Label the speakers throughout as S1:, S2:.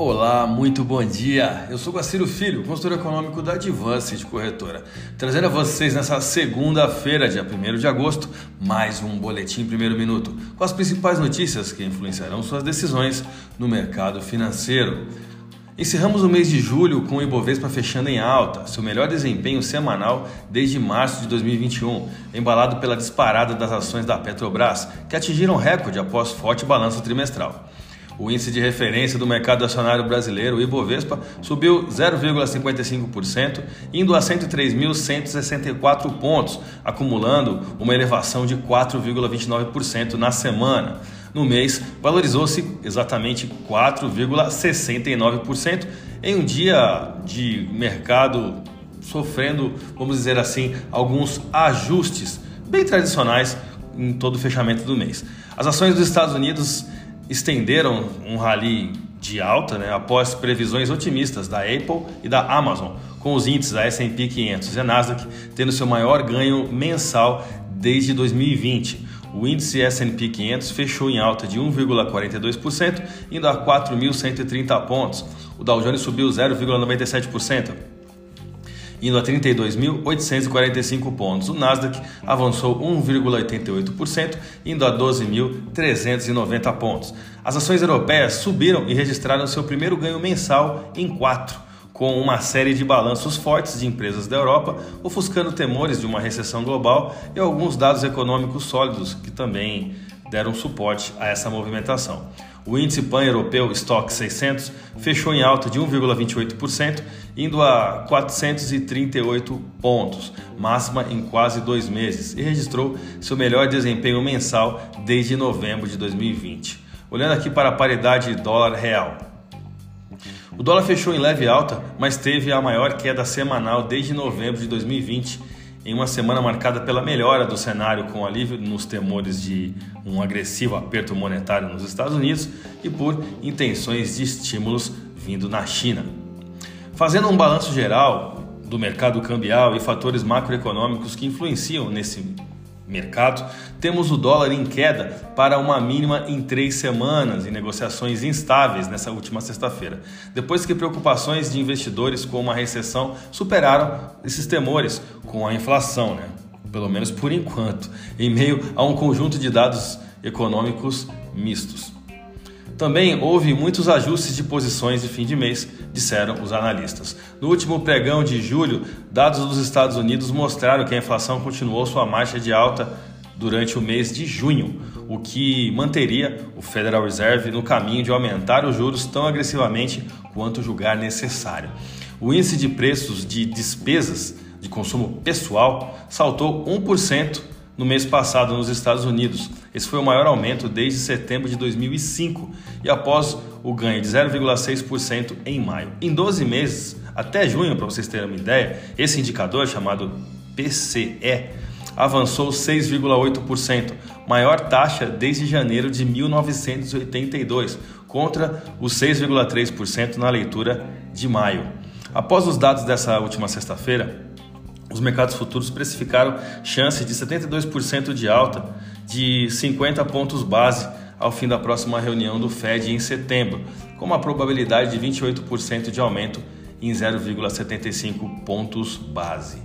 S1: Olá, muito bom dia. Eu sou Guaciro Filho, consultor econômico da Advance de Corretora, trazendo a vocês nessa segunda-feira, dia 1 de agosto, mais um boletim primeiro minuto, com as principais notícias que influenciarão suas decisões no mercado financeiro. Encerramos o mês de julho com o Ibovespa fechando em alta, seu melhor desempenho semanal desde março de 2021, embalado pela disparada das ações da Petrobras, que atingiram recorde após forte balanço trimestral. O índice de referência do mercado acionário brasileiro, o Ibovespa, subiu 0,55%, indo a 103.164 pontos, acumulando uma elevação de 4,29% na semana. No mês, valorizou-se exatamente 4,69% em um dia de mercado sofrendo, vamos dizer assim, alguns ajustes bem tradicionais em todo o fechamento do mês. As ações dos Estados Unidos estenderam um rally de alta né, após previsões otimistas da Apple e da Amazon, com os índices da S&P 500 e Nasdaq tendo seu maior ganho mensal desde 2020. O índice S&P 500 fechou em alta de 1,42%, indo a 4.130 pontos. O Dow Jones subiu 0,97% indo a 32.845 pontos. O Nasdaq avançou 1,88%, indo a 12.390 pontos. As ações europeias subiram e registraram seu primeiro ganho mensal em quatro com uma série de balanços fortes de empresas da Europa, ofuscando temores de uma recessão global e alguns dados econômicos sólidos que também deram suporte a essa movimentação. O índice pan-europeu Stock 600 fechou em alta de 1,28%, indo a 438 pontos, máxima em quase dois meses, e registrou seu melhor desempenho mensal desde novembro de 2020. Olhando aqui para a paridade dólar-real. O dólar fechou em leve alta, mas teve a maior queda semanal desde novembro de 2020 em uma semana marcada pela melhora do cenário com alívio nos temores de um agressivo aperto monetário nos Estados Unidos e por intenções de estímulos vindo na China. Fazendo um balanço geral do mercado cambial e fatores macroeconômicos que influenciam nesse mercado, temos o dólar em queda para uma mínima em três semanas em negociações instáveis nessa última sexta-feira, depois que preocupações de investidores com uma recessão superaram esses temores com a inflação, né? pelo menos por enquanto, em meio a um conjunto de dados econômicos mistos. Também houve muitos ajustes de posições de fim de mês, disseram os analistas. No último pregão de julho, dados dos Estados Unidos mostraram que a inflação continuou sua marcha de alta durante o mês de junho, o que manteria o Federal Reserve no caminho de aumentar os juros tão agressivamente quanto julgar necessário. O índice de preços de despesas de consumo pessoal saltou 1% no mês passado nos Estados Unidos. Esse foi o maior aumento desde setembro de 2005 e após o ganho de 0,6% em maio. Em 12 meses, até junho, para vocês terem uma ideia, esse indicador chamado PCE avançou 6,8%, maior taxa desde janeiro de 1982, contra os 6,3% na leitura de maio. Após os dados dessa última sexta-feira, os mercados futuros precificaram chances de 72% de alta de 50 pontos base ao fim da próxima reunião do Fed em setembro, com uma probabilidade de 28% de aumento em 0,75 pontos base.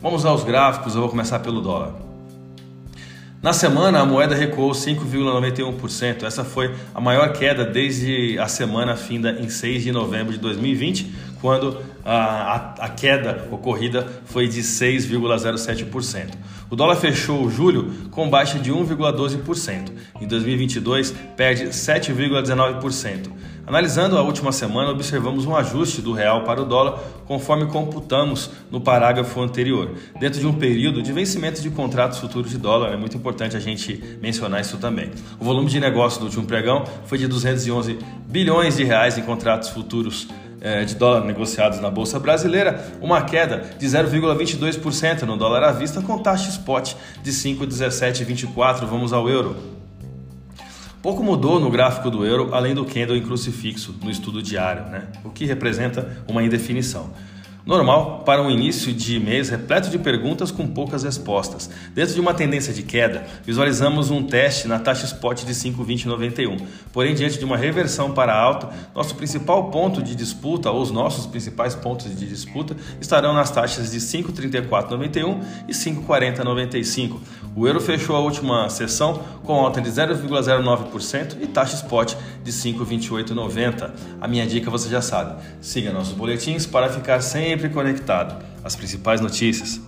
S1: Vamos aos gráficos, eu vou começar pelo dólar. Na semana, a moeda recuou 5,91%. Essa foi a maior queda desde a semana finda em 6 de novembro de 2020, quando a, a, a queda ocorrida foi de 6,07%. O dólar fechou julho com baixa de 1,12%. Em 2022, perde 7,19%. Analisando a última semana, observamos um ajuste do real para o dólar, conforme computamos no parágrafo anterior, dentro de um período de vencimento de contratos futuros de dólar. É muito importante a gente mencionar isso também. O volume de negócio do último pregão foi de 211 bilhões de reais em contratos futuros de dólar negociados na Bolsa Brasileira, uma queda de 0,22% no dólar à vista, com taxa spot de 5,1724. Vamos ao euro. Pouco mudou no gráfico do euro, além do candle em crucifixo no estudo diário, né? o que representa uma indefinição. Normal para um início de mês repleto de perguntas com poucas respostas. Dentro de uma tendência de queda, visualizamos um teste na taxa spot de 5,2091. Porém, diante de uma reversão para alta, nosso principal ponto de disputa, ou os nossos principais pontos de disputa, estarão nas taxas de 5,3491 e 5,4095. O euro fechou a última sessão com alta de 0,09% e taxa spot de 5,2890. A minha dica você já sabe. Siga nossos boletins para ficar sempre conectado. As principais notícias.